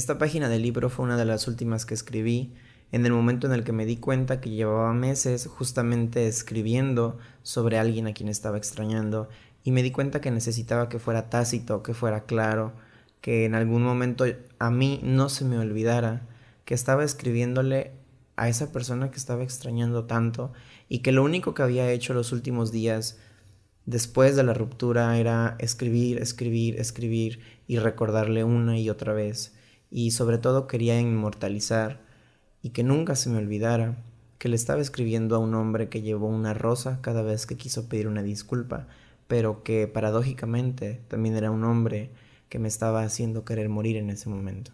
Esta página del libro fue una de las últimas que escribí. En el momento en el que me di cuenta que llevaba meses justamente escribiendo sobre alguien a quien estaba extrañando y me di cuenta que necesitaba que fuera tácito, que fuera claro, que en algún momento a mí no se me olvidara que estaba escribiéndole a esa persona que estaba extrañando tanto y que lo único que había hecho los últimos días después de la ruptura era escribir, escribir, escribir y recordarle una y otra vez y sobre todo quería inmortalizar y que nunca se me olvidara que le estaba escribiendo a un hombre que llevó una rosa cada vez que quiso pedir una disculpa, pero que paradójicamente también era un hombre que me estaba haciendo querer morir en ese momento.